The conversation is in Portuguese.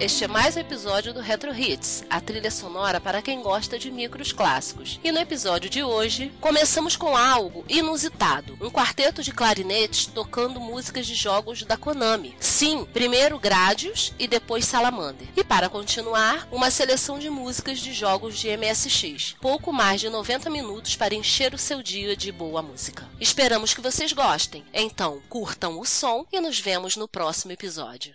Este é mais um episódio do Retro Hits, a trilha sonora para quem gosta de micros clássicos. E no episódio de hoje, começamos com algo inusitado: um quarteto de clarinetes tocando músicas de jogos da Konami. Sim, primeiro Gradius e depois Salamander. E para continuar, uma seleção de músicas de jogos de MSX. Pouco mais de 90 minutos para encher o seu dia de boa música. Esperamos que vocês gostem. Então, curtam o som e nos vemos no próximo episódio.